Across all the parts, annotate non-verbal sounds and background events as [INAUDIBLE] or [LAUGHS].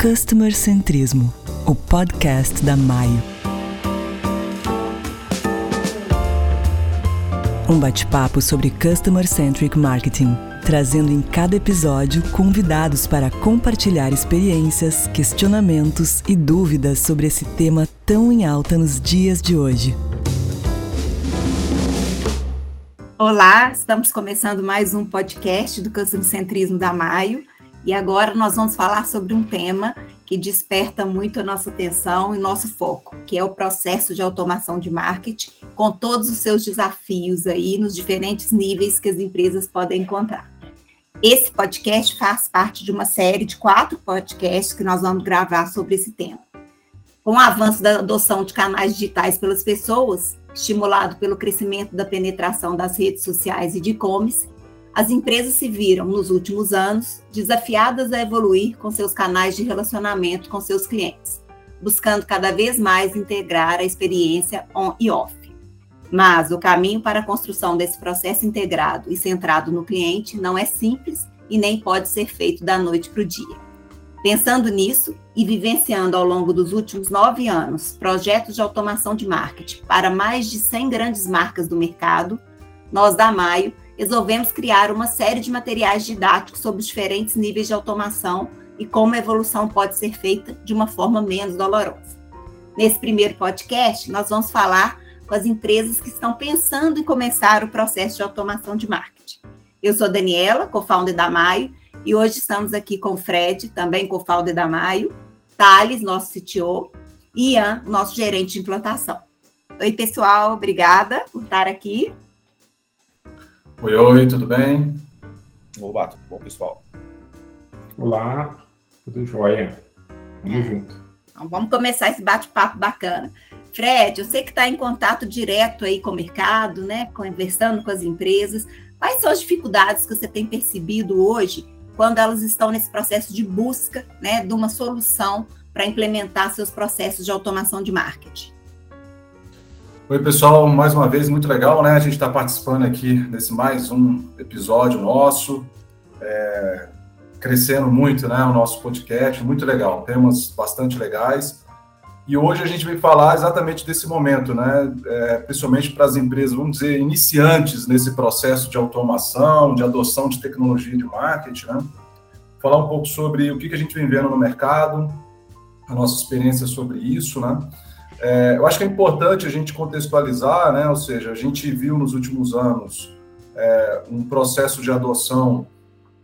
Customer Centrismo, o podcast da Maio. Um bate-papo sobre Customer Centric Marketing, trazendo em cada episódio convidados para compartilhar experiências, questionamentos e dúvidas sobre esse tema tão em alta nos dias de hoje. Olá, estamos começando mais um podcast do Customer Centrismo da Maio. E agora nós vamos falar sobre um tema que desperta muito a nossa atenção e nosso foco, que é o processo de automação de marketing, com todos os seus desafios aí nos diferentes níveis que as empresas podem encontrar. Esse podcast faz parte de uma série de quatro podcasts que nós vamos gravar sobre esse tema. Com o avanço da adoção de canais digitais pelas pessoas, estimulado pelo crescimento da penetração das redes sociais e de e-commerce, as empresas se viram, nos últimos anos, desafiadas a evoluir com seus canais de relacionamento com seus clientes, buscando cada vez mais integrar a experiência on e off. Mas o caminho para a construção desse processo integrado e centrado no cliente não é simples e nem pode ser feito da noite para o dia. Pensando nisso e vivenciando ao longo dos últimos nove anos projetos de automação de marketing para mais de 100 grandes marcas do mercado, nós da Maio resolvemos criar uma série de materiais didáticos sobre diferentes níveis de automação e como a evolução pode ser feita de uma forma menos dolorosa. Nesse primeiro podcast, nós vamos falar com as empresas que estão pensando em começar o processo de automação de marketing. Eu sou Daniela, co-founder da Maio, e hoje estamos aqui com o Fred, também co-founder da Maio, Thales, nosso CTO, e Ian, nosso gerente de implantação. Oi, pessoal, obrigada por estar aqui. Oi, oi, tudo bem? Olá, tudo bom, pessoal? Olá, tudo jóia? Tamo é. junto. Então, vamos começar esse bate-papo bacana. Fred, eu sei que está em contato direto aí com o mercado, né? Conversando com as empresas. Quais são as dificuldades que você tem percebido hoje quando elas estão nesse processo de busca né, de uma solução para implementar seus processos de automação de marketing? Oi, pessoal, mais uma vez, muito legal, né? A gente está participando aqui desse mais um episódio nosso, é, crescendo muito, né? O nosso podcast, muito legal, temas bastante legais. E hoje a gente vem falar exatamente desse momento, né? É, principalmente para as empresas, vamos dizer, iniciantes nesse processo de automação, de adoção de tecnologia de marketing, né? Falar um pouco sobre o que, que a gente vem vendo no mercado, a nossa experiência sobre isso, né? É, eu acho que é importante a gente contextualizar, né? ou seja, a gente viu nos últimos anos é, um processo de adoção,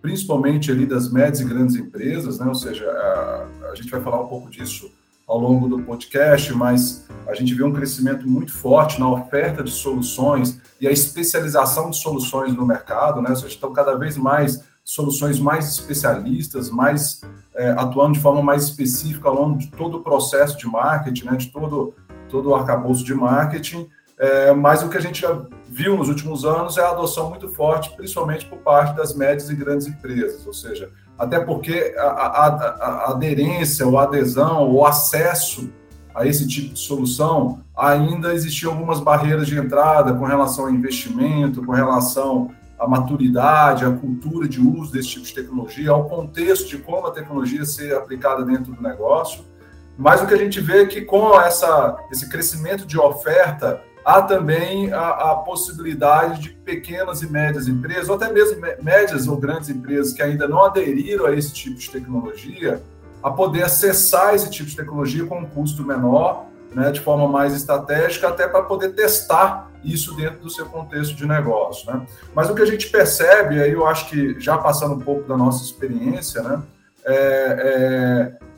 principalmente ali das médias e grandes empresas, né? ou seja, a, a gente vai falar um pouco disso ao longo do podcast, mas a gente vê um crescimento muito forte na oferta de soluções e a especialização de soluções no mercado, né? Ou seja, estão cada vez mais soluções mais especialistas, mais é, atuando de forma mais específica ao longo de todo o processo de marketing, né, de todo, todo o arcabouço de marketing. É, mas o que a gente já viu nos últimos anos é a adoção muito forte, principalmente por parte das médias e grandes empresas, ou seja, até porque a, a, a aderência, ou adesão, ou acesso a esse tipo de solução, ainda existiam algumas barreiras de entrada com relação ao investimento, com relação a maturidade, a cultura de uso desse tipo de tecnologia, ao contexto de como a tecnologia ser aplicada dentro do negócio. Mas o que a gente vê é que com essa, esse crescimento de oferta, há também a, a, possibilidade de pequenas e médias empresas, ou até mesmo médias ou grandes empresas que ainda não aderiram a esse tipo de tecnologia, a poder acessar esse tipo de tecnologia com um custo menor, né, de forma mais estratégica, até para poder testar isso dentro do seu contexto de negócio. Né? Mas o que a gente percebe, aí eu acho que já passando um pouco da nossa experiência, né, é,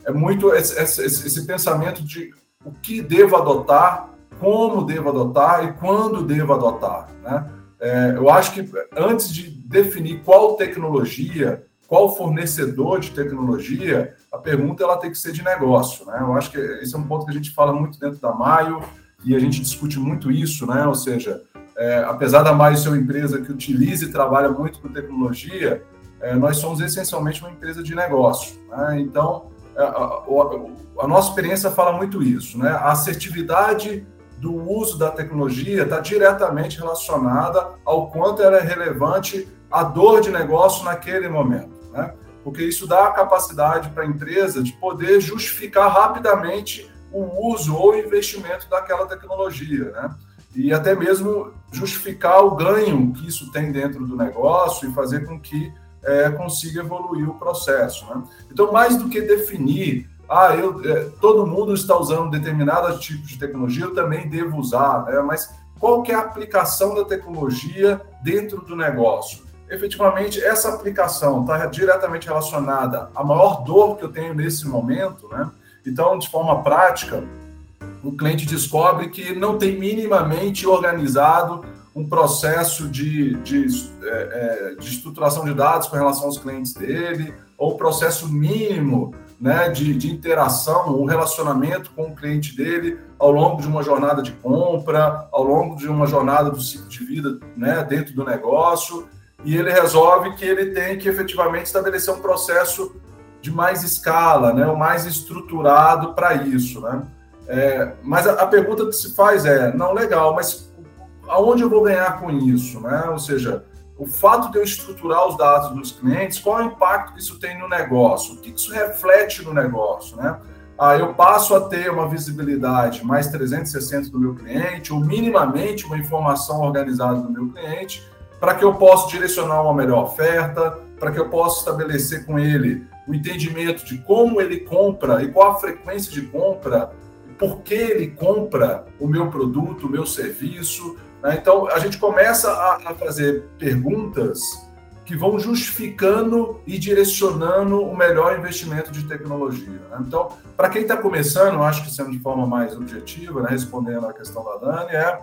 é, é muito esse, esse, esse, pensamento de o que devo adotar, como devo adotar e quando devo adotar. Né? É, eu acho que antes de definir qual tecnologia, qual fornecedor de tecnologia, a pergunta ela tem que ser de negócio. Né? Eu acho que esse é um ponto que a gente fala muito dentro da Maio, e a gente discute muito isso, né? Ou seja, é, apesar da Mais ser uma empresa que utiliza e trabalha muito com tecnologia, é, nós somos essencialmente uma empresa de negócio. Né? Então, a, a, a, nossa experiência fala muito isso, né? A assertividade do uso da tecnologia está diretamente relacionada ao quanto ela é relevante à dor de negócio naquele momento. Né? porque isso dá a capacidade para a empresa de poder justificar rapidamente o uso ou investimento daquela tecnologia, né? E até mesmo justificar o ganho que isso tem dentro do negócio e fazer com que é, consiga evoluir o processo. Né? Então, mais do que definir, ah, eu, é, todo mundo está usando determinado tipo de tecnologia, eu também devo usar, né? mas qual que é a aplicação da tecnologia dentro do negócio? Efetivamente, essa aplicação está diretamente relacionada à maior dor que eu tenho nesse momento, né? Então, de forma prática, o cliente descobre que não tem minimamente organizado um processo de, de, é, é, de estruturação de dados com relação aos clientes dele, ou processo mínimo né, de, de interação, o um relacionamento com o cliente dele ao longo de uma jornada de compra, ao longo de uma jornada do ciclo de vida né, dentro do negócio, e ele resolve que ele tem que efetivamente estabelecer um processo de mais escala, né, o mais estruturado para isso. Né? É, mas a, a, pergunta que se faz é, não, legal, mas aonde eu vou ganhar com isso? Né? Ou seja, o fato de eu estruturar os dados dos clientes, qual é o impacto que isso tem no negócio? O que isso reflete no negócio? Né? Ah, eu passo a ter uma visibilidade mais 360 do meu cliente, ou minimamente uma informação organizada do meu cliente, para que eu possa direcionar uma melhor oferta, para que eu possa estabelecer com ele o entendimento de como ele compra e qual a frequência de compra, por que ele compra o meu produto, o meu serviço. Né? Então, a gente começa a, a fazer perguntas que vão justificando e direcionando o melhor investimento de tecnologia. Né? Então, para quem está começando, acho que sendo de forma mais objetiva, né, respondendo à questão da Dani, é,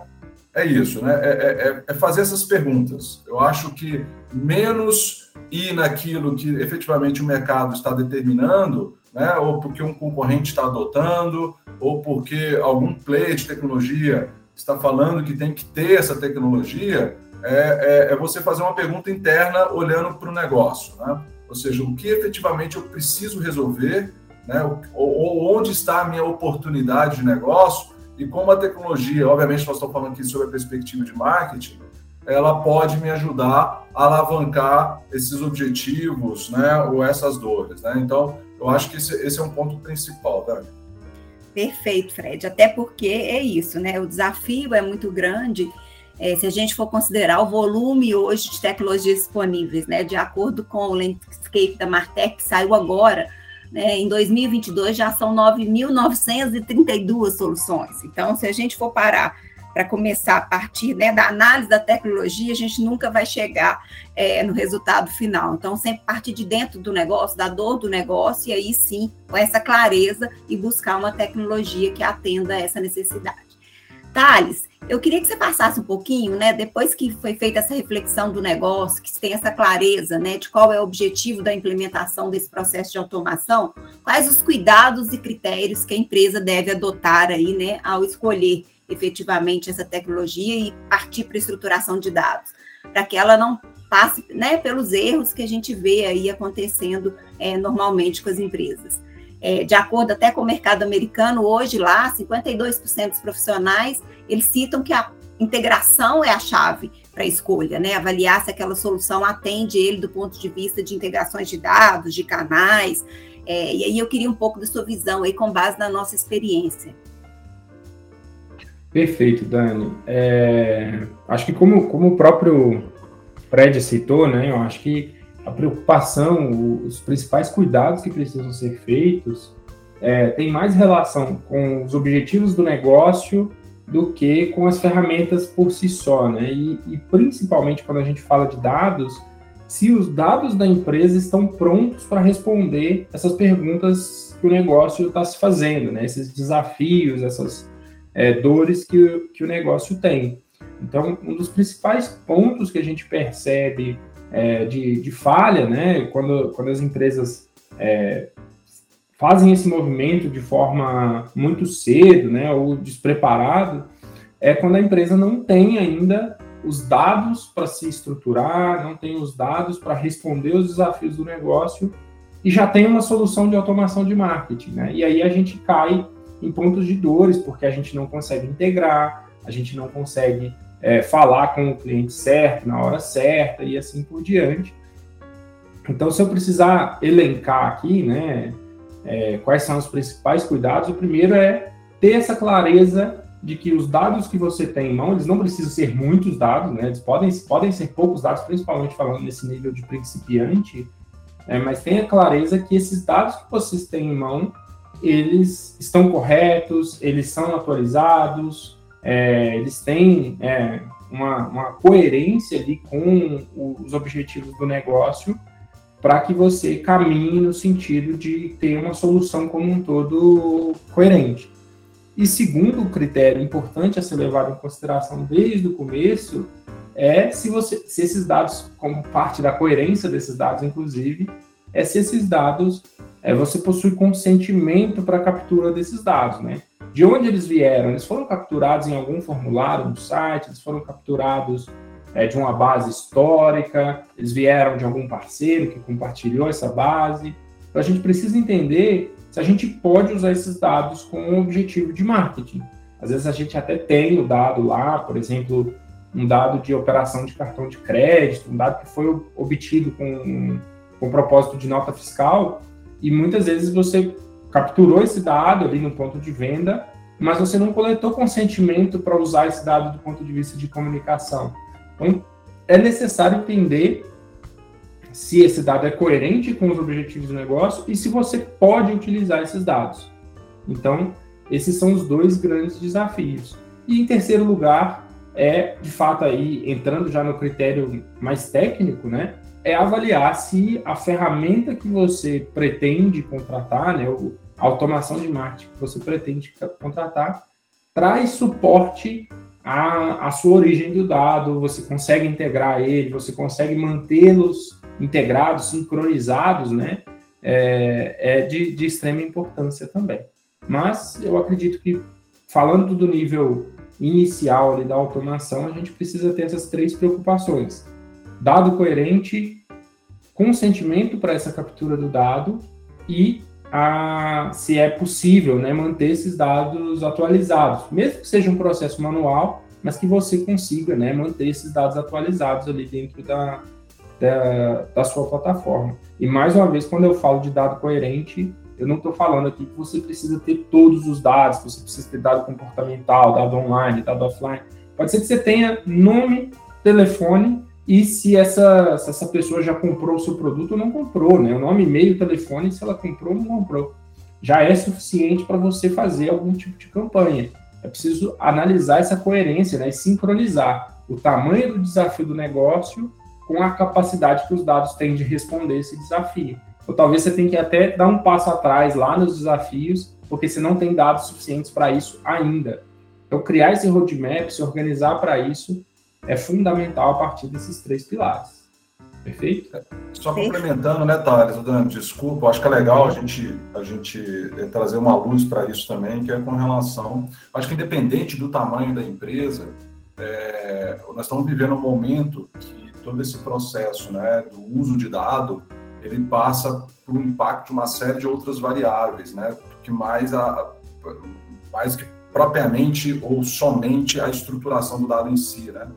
é isso, né? É, é, é, é fazer essas perguntas. Eu acho que menos ir naquilo que efetivamente o mercado está determinando, né, ou porque um concorrente está adotando, ou porque algum player de tecnologia está falando que tem que ter essa tecnologia, é, é, é você fazer uma pergunta interna olhando para o negócio. Né? Ou seja, o que efetivamente eu preciso resolver, né, ou, ou onde está a minha oportunidade de negócio, e como a tecnologia, obviamente nós estamos falando aqui sobre a perspectiva de marketing, ela pode me ajudar a alavancar esses objetivos, né, ou essas dores, né? Então, eu acho que esse, esse é um ponto principal, Dani. Perfeito, Fred. Até porque é isso, né? O desafio é muito grande. É, se a gente for considerar o volume hoje de tecnologias disponíveis, né? De acordo com o landscape da Martech, que saiu agora, né, em 2022 já são 9.932 soluções. Então, se a gente for parar para começar a partir né, da análise da tecnologia, a gente nunca vai chegar é, no resultado final. Então, sempre partir de dentro do negócio, da dor do negócio, e aí sim, com essa clareza e buscar uma tecnologia que atenda essa necessidade. Thales, eu queria que você passasse um pouquinho, né, depois que foi feita essa reflexão do negócio, que tem essa clareza, né, de qual é o objetivo da implementação desse processo de automação, quais os cuidados e critérios que a empresa deve adotar aí, né, ao escolher efetivamente essa tecnologia e partir para a estruturação de dados, para que ela não passe né, pelos erros que a gente vê aí acontecendo é, normalmente com as empresas. É, de acordo até com o mercado americano, hoje lá, 52% dos profissionais, eles citam que a integração é a chave para a escolha, né? Avaliar se aquela solução atende ele do ponto de vista de integrações de dados, de canais. É, e aí eu queria um pouco da sua visão aí com base na nossa experiência. Perfeito, Dani. É, acho que como, como o próprio Fred citou, né, eu acho que a preocupação, os principais cuidados que precisam ser feitos é, tem mais relação com os objetivos do negócio do que com as ferramentas por si só, né? E, e principalmente quando a gente fala de dados, se os dados da empresa estão prontos para responder essas perguntas que o negócio está se fazendo, né? Esses desafios, essas é, dores que, que o negócio tem. Então, um dos principais pontos que a gente percebe é, de, de, falha, né, quando, quando as empresas é, fazem esse movimento de forma muito cedo, né, ou despreparado, é quando a empresa não tem ainda os dados para se estruturar, não tem os dados para responder os desafios do negócio e já tem uma solução de automação de marketing, né? E aí a gente cai em pontos de dores, porque a gente não consegue integrar, a gente não consegue é, falar com o cliente certo, na hora certa e assim por diante. Então, se eu precisar elencar aqui, né, é, quais são os principais cuidados, o primeiro é ter essa clareza de que os dados que você tem em mão, eles não precisam ser muitos dados, né? Eles podem, podem ser poucos dados, principalmente falando nesse nível de principiante, é, mas tenha clareza que esses dados que vocês têm em mão, eles estão corretos, eles são atualizados, é, eles têm é, uma, uma coerência ali com os objetivos do negócio para que você caminhe no sentido de ter uma solução como um todo coerente. E segundo critério importante a ser levado em consideração desde o começo é se, você, se esses dados, como parte da coerência desses dados, inclusive, é se esses dados é, você possui consentimento para a captura desses dados, né? De onde eles vieram? Eles foram capturados em algum formulário no site, eles foram capturados é, de uma base histórica, eles vieram de algum parceiro que compartilhou essa base. Então a gente precisa entender se a gente pode usar esses dados com um objetivo de marketing. Às vezes a gente até tem o dado lá, por exemplo, um dado de operação de cartão de crédito, um dado que foi obtido com, com propósito de nota fiscal, e muitas vezes você capturou esse dado ali no ponto de venda, mas você não coletou consentimento para usar esse dado do ponto de vista de comunicação. Então, é necessário entender se esse dado é coerente com os objetivos do negócio e se você pode utilizar esses dados. Então, esses são os dois grandes desafios. E em terceiro lugar, é de fato aí entrando já no critério mais técnico, né? É avaliar se a ferramenta que você pretende contratar, né, a automação de marketing que você pretende contratar, traz suporte à, à sua origem do dado, você consegue integrar ele, você consegue mantê-los integrados, sincronizados, né, é, é de, de extrema importância também. Mas eu acredito que, falando do nível inicial ali da automação, a gente precisa ter essas três preocupações: dado coerente, consentimento para essa captura do dado e a, se é possível né, manter esses dados atualizados, mesmo que seja um processo manual, mas que você consiga né, manter esses dados atualizados ali dentro da, da, da sua plataforma. E mais uma vez, quando eu falo de dado coerente, eu não estou falando aqui que você precisa ter todos os dados, você precisa ter dado comportamental, dado online, dado offline. Pode ser que você tenha nome, telefone e se essa, se essa pessoa já comprou o seu produto ou não comprou, né? O nome, e-mail, telefone, se ela comprou ou não comprou. Já é suficiente para você fazer algum tipo de campanha. É preciso analisar essa coerência né? e sincronizar o tamanho do desafio do negócio com a capacidade que os dados têm de responder esse desafio. Ou talvez você tenha que até dar um passo atrás lá nos desafios, porque você não tem dados suficientes para isso ainda. Então, criar esse roadmap, se organizar para isso, é fundamental a partir desses três pilares. Perfeito? Só complementando, né, Thales? Dando desculpa, acho que é legal a gente, a gente trazer uma luz para isso também, que é com relação. Acho que independente do tamanho da empresa, é, nós estamos vivendo um momento que todo esse processo né, do uso de dado, ele passa por um impacto de uma série de outras variáveis, né, que mais, a, mais que propriamente ou somente a estruturação do dado em si, né.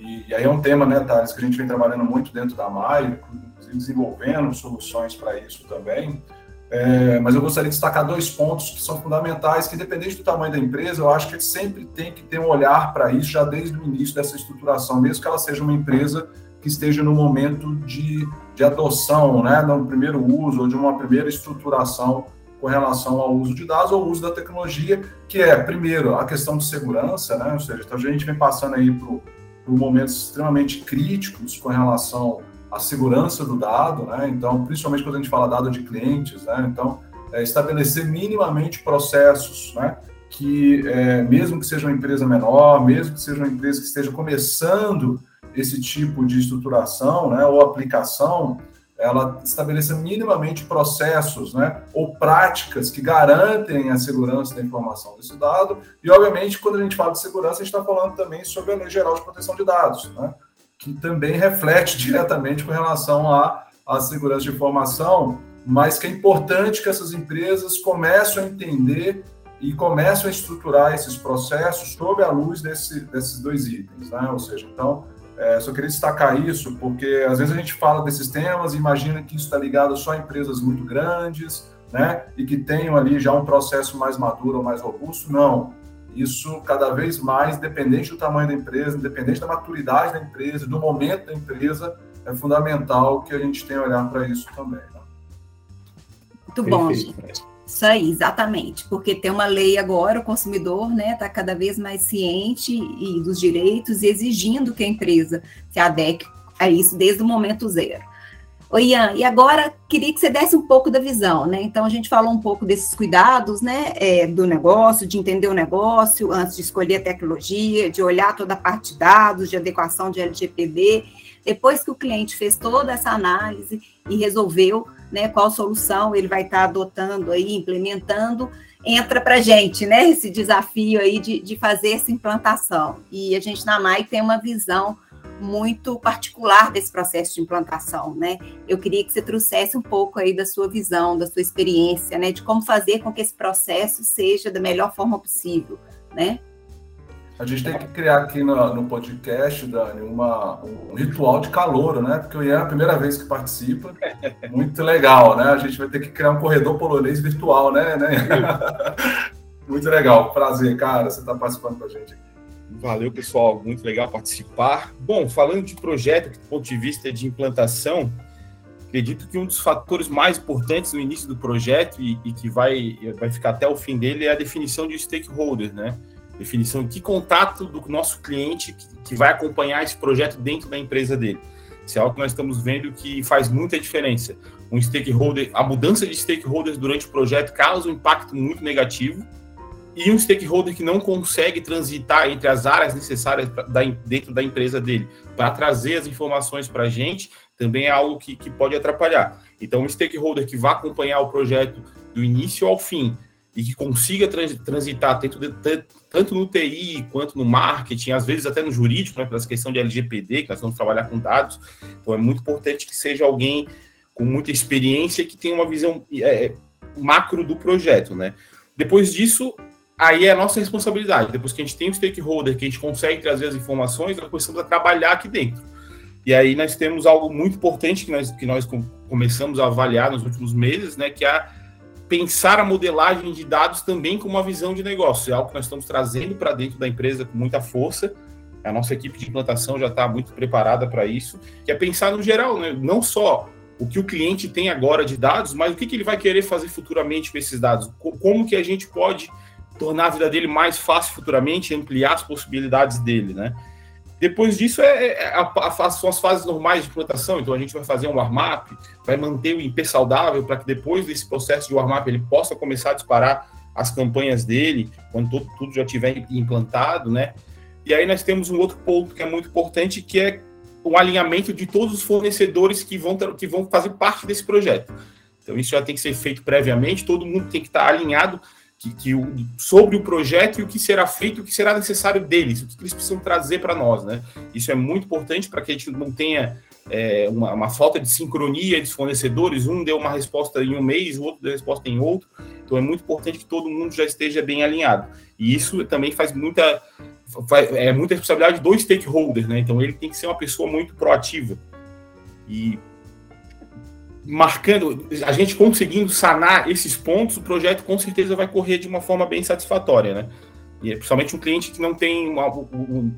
E, e aí é um tema, né, Thales, que a gente vem trabalhando muito dentro da MAI, inclusive desenvolvendo soluções para isso também, é, mas eu gostaria de destacar dois pontos que são fundamentais, que independente do tamanho da empresa, eu acho que sempre tem que ter um olhar para isso já desde o início dessa estruturação, mesmo que ela seja uma empresa que esteja no momento de, de adoção, né, no primeiro uso ou de uma primeira estruturação com relação ao uso de dados ou uso da tecnologia, que é, primeiro, a questão de segurança, né, ou seja, então a gente vem passando aí por, por momentos extremamente críticos com relação a segurança do dado, né? Então, principalmente quando a gente fala dado de clientes, né? Então, é, estabelecer minimamente processos, né? Que é, mesmo que seja uma empresa menor, mesmo que seja uma empresa que esteja começando esse tipo de estruturação, né? Ou aplicação, ela estabeleça minimamente processos, né? Ou práticas que garantem a segurança da informação desse dado. E, obviamente, quando a gente fala de segurança, a gente está falando também sobre a Lei Geral de Proteção de Dados, né? que também reflete [LAUGHS] diretamente com relação à, à segurança de informação, mas que é importante que essas empresas comecem a entender e comecem a estruturar esses processos sob a luz desse, desses dois itens, né? Ou seja, então, É, só queria destacar isso, porque às vezes a gente fala desses temas e imagina que isso está ligado só a empresas muito grandes, né? E que tenham ali já um processo mais maduro ou mais robusto. Não. Isso cada vez mais, independente do tamanho da empresa, independente da maturidade da empresa, do momento da empresa, é fundamental que a gente tenha olhar para isso também. Né? Muito bom, gente. Isso aí, exatamente, porque tem uma lei agora, o consumidor está né, tá cada vez mais ciente e dos direitos e exigindo que a empresa se adeque a isso desde o momento zero. Oi, Ian, e agora queria que você desse um pouco da visão, né? Então a gente falou um pouco desses cuidados, né, é, do negócio, de entender o negócio antes de escolher a tecnologia, de olhar toda a parte de dados, de adequação de LGPD. Depois que o cliente fez toda essa análise e resolveu né, qual solução ele vai estar adotando aí, implementando, entra para a gente, né, esse desafio aí de, de fazer essa implantação. E a gente na MAI tem uma visão muito particular desse processo de implantação, né? Eu queria que você trouxesse um pouco aí da sua visão, da sua experiência, né, de como fazer com que esse processo seja da melhor forma possível, né? A gente tem que criar aqui no, no podcast, Dani, uma, um ritual de calor, né? Porque o Ian é a primeira vez que participa. [LAUGHS] Muito legal, né? A gente vai ter que criar um corredor polonês virtual, né? né? [LAUGHS] Muito legal. Prazer, cara, você está participando com a gente aqui. Valeu, pessoal. Muito legal participar. Bom, falando de projeto, do ponto de vista de implantação, acredito que um dos fatores mais importantes no início do projeto e, e que vai, vai ficar até o fim dele é a definição de stakeholders, né? Definição de que contato do nosso cliente que, vai acompanhar esse projeto dentro da empresa dele. Isso é algo que nós estamos vendo que faz muita diferença. Um stakeholder, a mudança de stakeholders durante o projeto causa um impacto muito negativo e um stakeholder que não consegue transitar entre as áreas necessárias da, dentro da empresa dele para trazer as informações para a gente também é algo que, que pode atrapalhar. Então, um stakeholder que vai acompanhar o projeto do início ao fim, e que consiga transitar tanto no TI quanto no marketing, às vezes até no jurídico, né, pela questão de LGPD, que nós vamos trabalhar com dados. Então é muito importante que seja alguém com muita experiência que tenha uma visão é, macro do projeto, né? Depois disso, aí é a nossa responsabilidade. Depois que a gente tem um stakeholder, que a gente consegue trazer as informações, nós começamos a trabalhar aqui dentro. E aí nós temos algo muito importante que nós, que nós começamos a avaliar nos últimos meses, né, que é a pensar a modelagem de dados também com uma visão de negócio. É algo que nós estamos trazendo para dentro da empresa com muita força. A nossa equipe de implantação já está muito preparada para isso, que é pensar no geral, né? não só o que o cliente tem agora de dados, mas o que, que ele vai querer fazer futuramente com esses dados. Como que a gente pode tornar a vida dele mais fácil futuramente, ampliar as possibilidades dele, né? Depois disso é, é a, a, são as fases normais de implantação. Então a gente vai fazer um warm-up, vai manter o IP saudável para que depois desse processo de warm-up ele possa começar a disparar as campanhas dele quando tudo, tudo já estiver implantado, né? E aí nós temos um outro ponto que é muito importante, que é o alinhamento de todos os fornecedores que vão, que vão fazer parte desse projeto. Então isso já tem que ser feito previamente, todo mundo tem que estar alinhado que, que o, sobre o projeto e o que será feito, o que será necessário deles, o que eles precisam trazer para nós, né? Isso é muito importante para que a gente não tenha é, uma, uma, falta de sincronia dos fornecedores, um deu uma resposta em um mês, o outro deu resposta em outro. Então é muito importante que todo mundo já esteja bem alinhado. E isso também faz muita faz, é muita responsabilidade do stakeholder, né? Então ele tem que ser uma pessoa muito proativa. E marcando, a gente conseguindo sanar esses pontos, o projeto com certeza vai correr de uma forma bem satisfatória, né? E é principalmente um cliente que não tem, uma,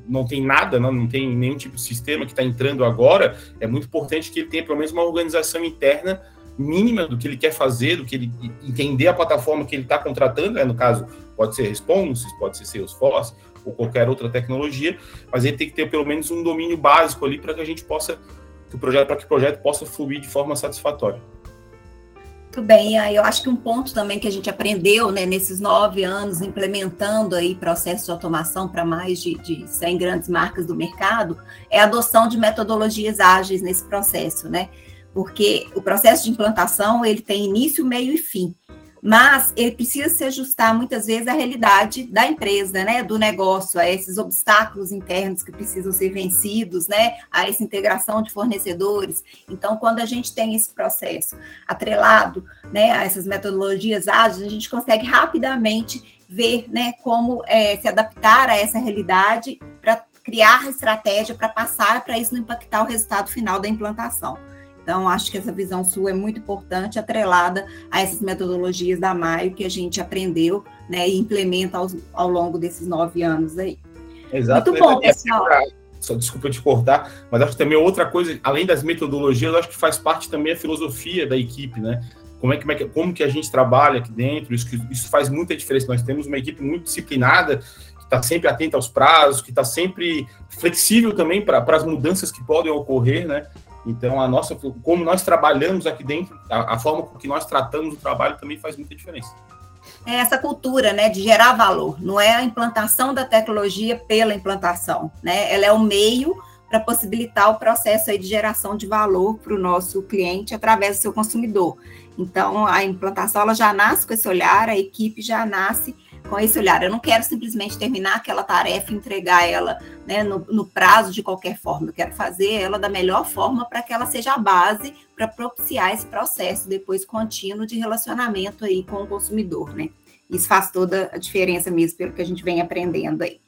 não tem nada, não, não tem nenhum tipo de sistema que está entrando agora, é muito importante que ele tenha pelo menos uma organização interna mínima do que ele quer fazer, do que ele entender a plataforma que ele está contratando, né? no caso, pode ser Responses, pode ser Salesforce ou qualquer outra tecnologia, mas ele tem que ter pelo menos um domínio básico ali para que a gente possa que o projeto para que o projeto possa fluir de forma satisfatória. Muito bem, eu acho que um ponto também que a gente aprendeu né, nesses nove anos implementando aí processos de automação para mais de, de 100 grandes marcas do mercado é a adoção de metodologias ágeis nesse processo, né? Porque o processo de implantação ele tem início, meio e fim mas ele precisa se ajustar muitas vezes à realidade da empresa, né, do negócio, a esses obstáculos internos que precisam ser vencidos, né, a essa integração de fornecedores. Então, quando a gente tem esse processo atrelado, né, a essas metodologias ágeis, a gente consegue rapidamente ver, né, como é, se adaptar a essa realidade para criar estratégia para passar para isso não impactar o resultado final da implantação. Então, acho que essa visão sua é muito importante, atrelada a essas metodologias da Maio que a gente aprendeu né, e implementa aos, ao longo desses nove anos aí. Exato. Muito bom, pessoal. Só desculpa te cortar, mas acho que também outra coisa, além das metodologias, acho que faz parte também a filosofia da equipe, né? Como é que, é como que a gente trabalha aqui dentro, isso, isso faz muita diferença. Nós temos uma equipe muito disciplinada, que está sempre atenta aos prazos, que está sempre flexível também para as mudanças que podem ocorrer, né? Então, a nossa, como nós trabalhamos aqui dentro, a, a forma com que nós tratamos o trabalho também faz muita diferença. É essa cultura, né, de gerar valor. Não é a implantação da tecnologia pela implantação, né? Ela é o meio para possibilitar o processo aí de geração de valor para o nosso cliente através do seu consumidor. Então, a implantação ela já nasce com esse olhar, a equipe já nasce com esse olhar. Eu não quero simplesmente terminar aquela tarefa entregar ela né, no, no, prazo de qualquer forma. Eu quero fazer ela da melhor forma para que ela seja a base para propiciar esse processo depois contínuo de relacionamento aí com o consumidor, né? Isso faz toda a diferença mesmo pelo que a gente vem aprendendo aí.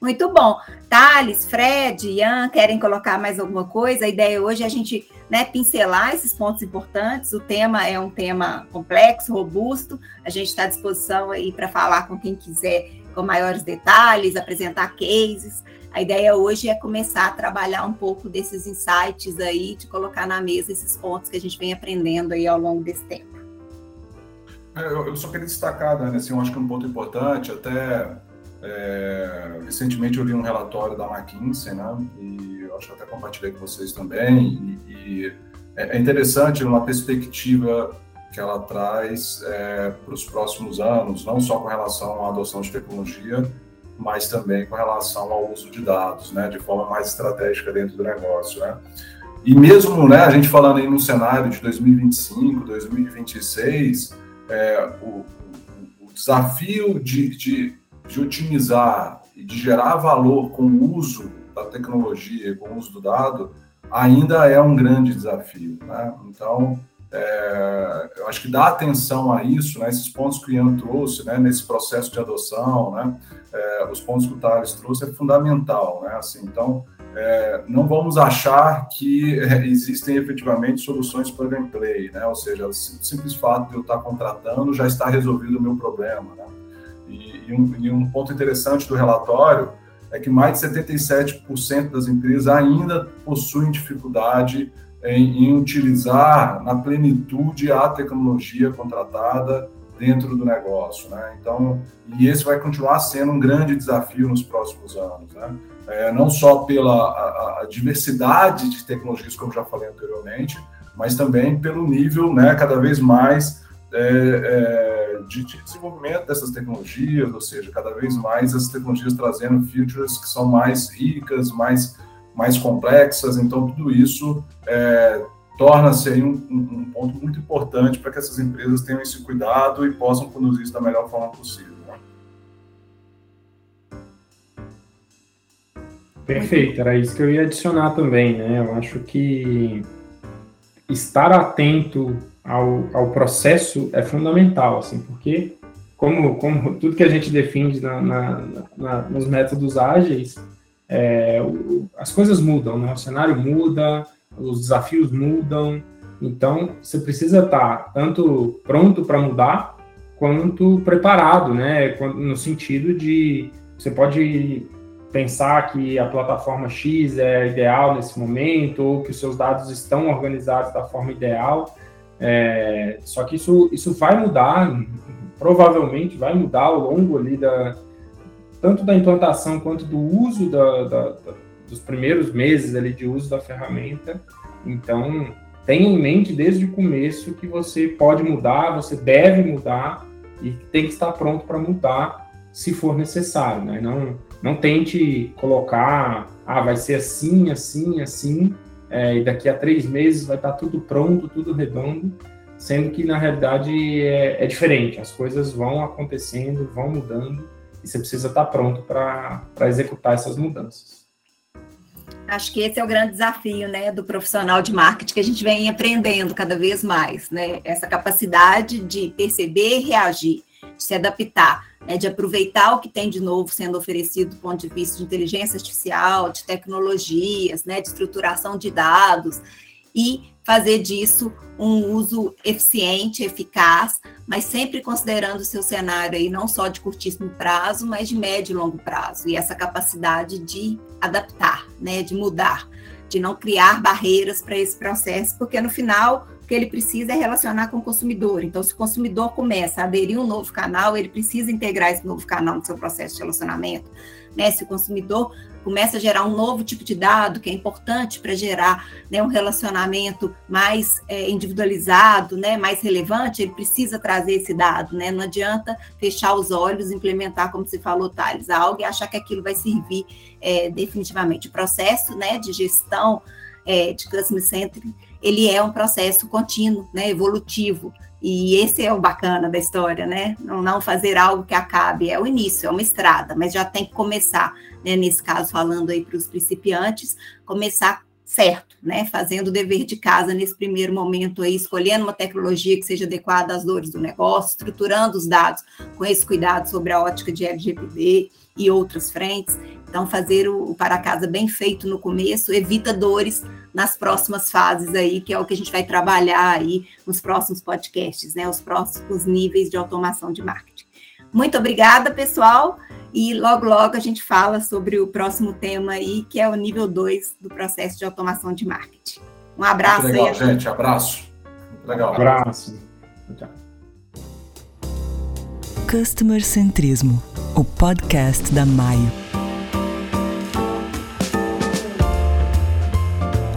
Muito bom. Thales, Fred, Ian, querem colocar mais alguma coisa? A ideia hoje é a gente né, pincelar esses pontos importantes. O tema é um tema complexo, robusto. A gente está à disposição aí para falar com quem quiser com maiores detalhes, apresentar cases. A ideia hoje é começar a trabalhar um pouco desses insights aí, de colocar na mesa esses pontos que a gente vem aprendendo aí ao longo desse tempo. É, eu, só queria destacar, Dani, assim, eu acho que um ponto importante, até é, recentemente eu li um relatório da McKinsey, né? E eu acho que até compartilhei com vocês também. E, e é, é interessante uma perspectiva que ela traz é, para os próximos anos, não só com relação à adoção de tecnologia, mas também com relação ao uso de dados, né? De forma mais estratégica dentro do negócio, né? E mesmo, né? A gente falando aí no cenário de 2025, 2026, é, o, o desafio de, de de otimizar e de gerar valor com o uso da tecnologia, com o uso do dado, ainda é um grande desafio. Né? Então, é, eu acho que dar atenção a isso, né, esses pontos que o Ian trouxe, né, nesse processo de adoção, né, é, os pontos que o Thales trouxe, é fundamental. Né, assim, então, é, não vamos achar que é, existem efetivamente soluções plug and play, né, ou seja, o simples fato de eu estar contratando já está resolvido o meu problema. Né, e, e, um, e um ponto interessante do relatório é que mais de 77% das empresas ainda possuem dificuldade em, em, utilizar na plenitude a tecnologia contratada dentro do negócio, né? Então, e esse vai continuar sendo um grande desafio nos próximos anos, né? É, não só pela a, a diversidade de tecnologias, como já falei anteriormente, mas também pelo nível, né, cada vez mais é, é, de, de, desenvolvimento dessas tecnologias, ou seja, cada vez mais as tecnologias trazendo features que são mais ricas, mais, mais complexas, então tudo isso é, torna-se aí um, um, ponto muito importante para que essas empresas tenham esse cuidado e possam conduzir isso da melhor forma possível. Né? Perfeito, era isso que eu ia adicionar também, né? Eu acho que estar atento ao, ao processo é fundamental, assim, porque como, como tudo que a gente defende na, na, na, nos métodos ágeis, é, o, as coisas mudam, né? O cenário muda, os desafios mudam, então você precisa estar tanto pronto para mudar quanto preparado, né? No sentido de você pode pensar que a plataforma X é ideal nesse momento ou que os seus dados estão organizados da forma ideal, é, só que isso, isso vai mudar, provavelmente vai mudar ao longo ali da tanto da implantação quanto do uso da, da, da, dos primeiros meses ali de uso da ferramenta. Então, tenha em mente desde o começo que você pode mudar, você deve mudar e tem que estar pronto para mudar se for necessário, né? Não, não tente colocar, ah, vai ser assim, assim, assim, é, e daqui a três meses vai estar tudo pronto, tudo redondo, sendo que na realidade é, é diferente, as coisas vão acontecendo, vão mudando, e você precisa estar pronto para executar essas mudanças. Acho que esse é o grande desafio, né, do profissional de marketing que a gente vem aprendendo cada vez mais, né? Essa capacidade de perceber reagir, de se adaptar é de aproveitar o que tem de novo sendo oferecido do ponto de vista de inteligência artificial, de tecnologias, né, de estruturação de dados e fazer disso um uso eficiente, eficaz, mas sempre considerando o seu cenário aí não só de curtíssimo prazo, mas de médio e longo prazo, e essa capacidade de adaptar, né, de mudar, de não criar barreiras para esse processo, porque no final que ele precisa é relacionar com o consumidor. Então, se o consumidor começa a aderir um novo canal, ele precisa integrar esse novo canal no seu processo de relacionamento. Né? Se o consumidor começa a gerar um novo tipo de dado que é importante para gerar né, um relacionamento mais é, individualizado, né, mais relevante, ele precisa trazer esse dado, né? Não adianta fechar os olhos, implementar, como você falou, Thales, algo e achar que aquilo vai servir é, definitivamente. O processo né, de gestão é, de Customer Centric, ele é um processo contínuo, né, evolutivo. E esse é o bacana da história, né? Não, fazer algo que acabe, é o início, é uma estrada, mas já tem que começar, né? Nesse caso, falando aí para os principiantes, começar certo, né? Fazendo o dever de casa nesse primeiro momento aí, escolhendo uma tecnologia que seja adequada às dores do negócio, estruturando os dados com esse cuidado sobre a ótica de LGPD e outras frentes. Então, fazer o, para casa bem feito no começo evita dores nas próximas fases aí, que é o que a gente vai trabalhar aí nos próximos podcasts, né? Os próximos níveis de automação de marketing. Muito obrigada, pessoal. E logo, logo a gente fala sobre o próximo tema aí, que é o nível 2 do processo de automação de marketing. Um abraço Muito legal, aí. gente. Abraço. Muito legal. Abraço. Tchau. Customer Centrismo, o podcast da Maio.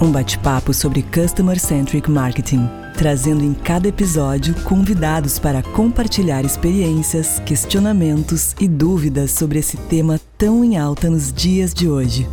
Um bate-papo sobre Customer Centric Marketing, trazendo em cada episódio convidados para compartilhar experiências, questionamentos e dúvidas sobre esse tema tão em alta nos dias de hoje.